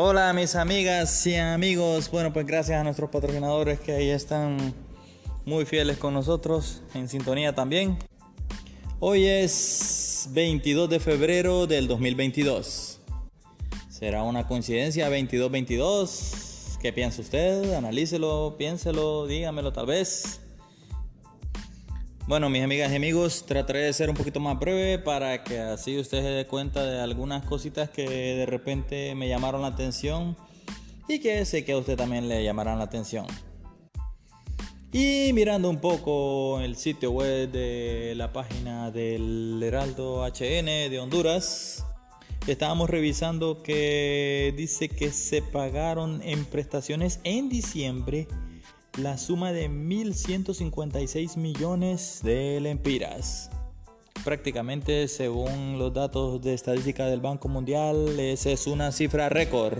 Hola mis amigas y amigos, bueno pues gracias a nuestros patrocinadores que ahí están muy fieles con nosotros, en sintonía también. Hoy es 22 de febrero del 2022. ¿Será una coincidencia 22-22? ¿Qué piensa usted? Analícelo, piénselo, dígamelo tal vez. Bueno, mis amigas y amigos, trataré de ser un poquito más breve para que así usted se dé cuenta de algunas cositas que de repente me llamaron la atención y que sé que a usted también le llamarán la atención. Y mirando un poco el sitio web de la página del Heraldo HN de Honduras, estábamos revisando que dice que se pagaron en prestaciones en diciembre la suma de 1.156 millones de lempiras. Prácticamente, según los datos de estadística del Banco Mundial, esa es una cifra récord.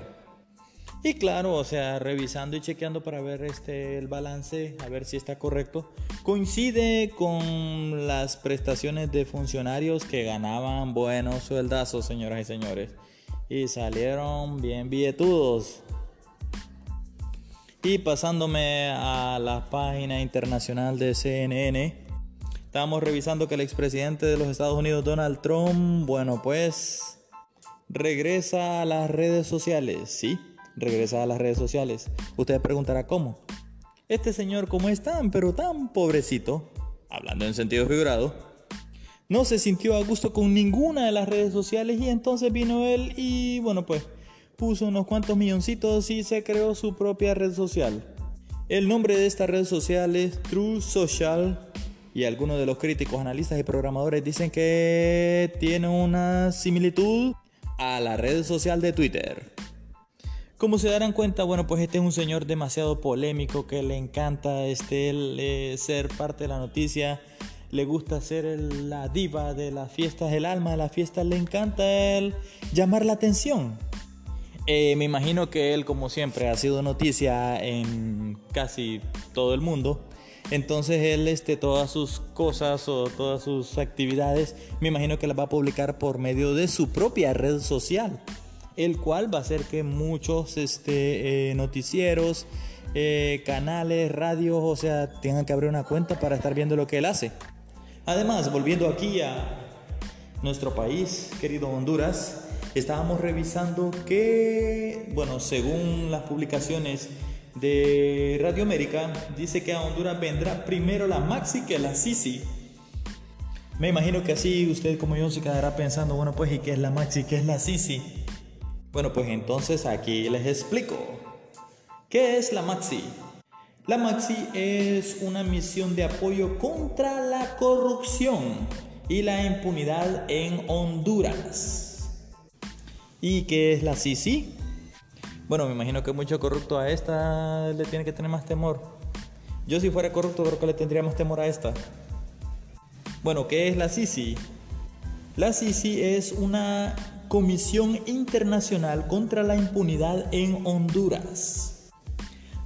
Y claro, o sea, revisando y chequeando para ver este, el balance, a ver si está correcto, coincide con las prestaciones de funcionarios que ganaban buenos sueldazos, señoras y señores. Y salieron bien billetudos. Y pasándome a la página internacional de CNN, estábamos revisando que el expresidente de los Estados Unidos, Donald Trump, bueno, pues regresa a las redes sociales, ¿sí? Regresa a las redes sociales. Usted preguntará cómo. Este señor, como es tan, pero tan pobrecito, hablando en sentido figurado, no se sintió a gusto con ninguna de las redes sociales y entonces vino él y, bueno, pues puso unos cuantos milloncitos y se creó su propia red social. El nombre de esta red social es True Social y algunos de los críticos, analistas y programadores dicen que tiene una similitud a la red social de Twitter. Como se darán cuenta, bueno, pues este es un señor demasiado polémico que le encanta este, eh, ser parte de la noticia, le gusta ser la diva de las fiestas, el alma de la fiesta, le encanta él llamar la atención. Eh, me imagino que él, como siempre, ha sido noticia en casi todo el mundo. Entonces él, este, todas sus cosas o todas sus actividades, me imagino que las va a publicar por medio de su propia red social, el cual va a hacer que muchos este, eh, noticieros, eh, canales, radios, o sea, tengan que abrir una cuenta para estar viendo lo que él hace. Además, volviendo aquí a nuestro país, querido Honduras, estábamos revisando que, bueno, según las publicaciones de Radio América, dice que a Honduras vendrá primero la Maxi que la Sisi. Me imagino que así usted como yo se quedará pensando, bueno, pues, ¿y qué es la Maxi? ¿Qué es la Sisi? Bueno, pues entonces aquí les explico. ¿Qué es la Maxi? La Maxi es una misión de apoyo contra la corrupción y la impunidad en Honduras. ¿Y qué es la Sisi? Bueno, me imagino que mucho corrupto a esta le tiene que tener más temor. Yo si fuera corrupto creo que le tendría más temor a esta. Bueno, ¿qué es la Sisi? La Sisi es una comisión internacional contra la impunidad en Honduras.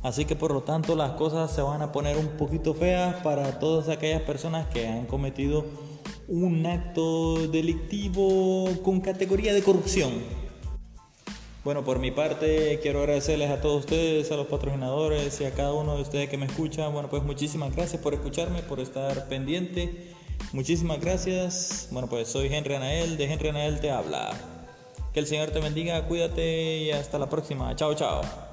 Así que por lo tanto las cosas se van a poner un poquito feas para todas aquellas personas que han cometido un acto delictivo con categoría de corrupción. Bueno, por mi parte quiero agradecerles a todos ustedes, a los patrocinadores y a cada uno de ustedes que me escuchan. Bueno, pues muchísimas gracias por escucharme, por estar pendiente Muchísimas gracias. Bueno, pues soy Henry Anael, de Henry Anael te habla. Que el Señor te bendiga, cuídate y hasta la próxima. Chao, chao.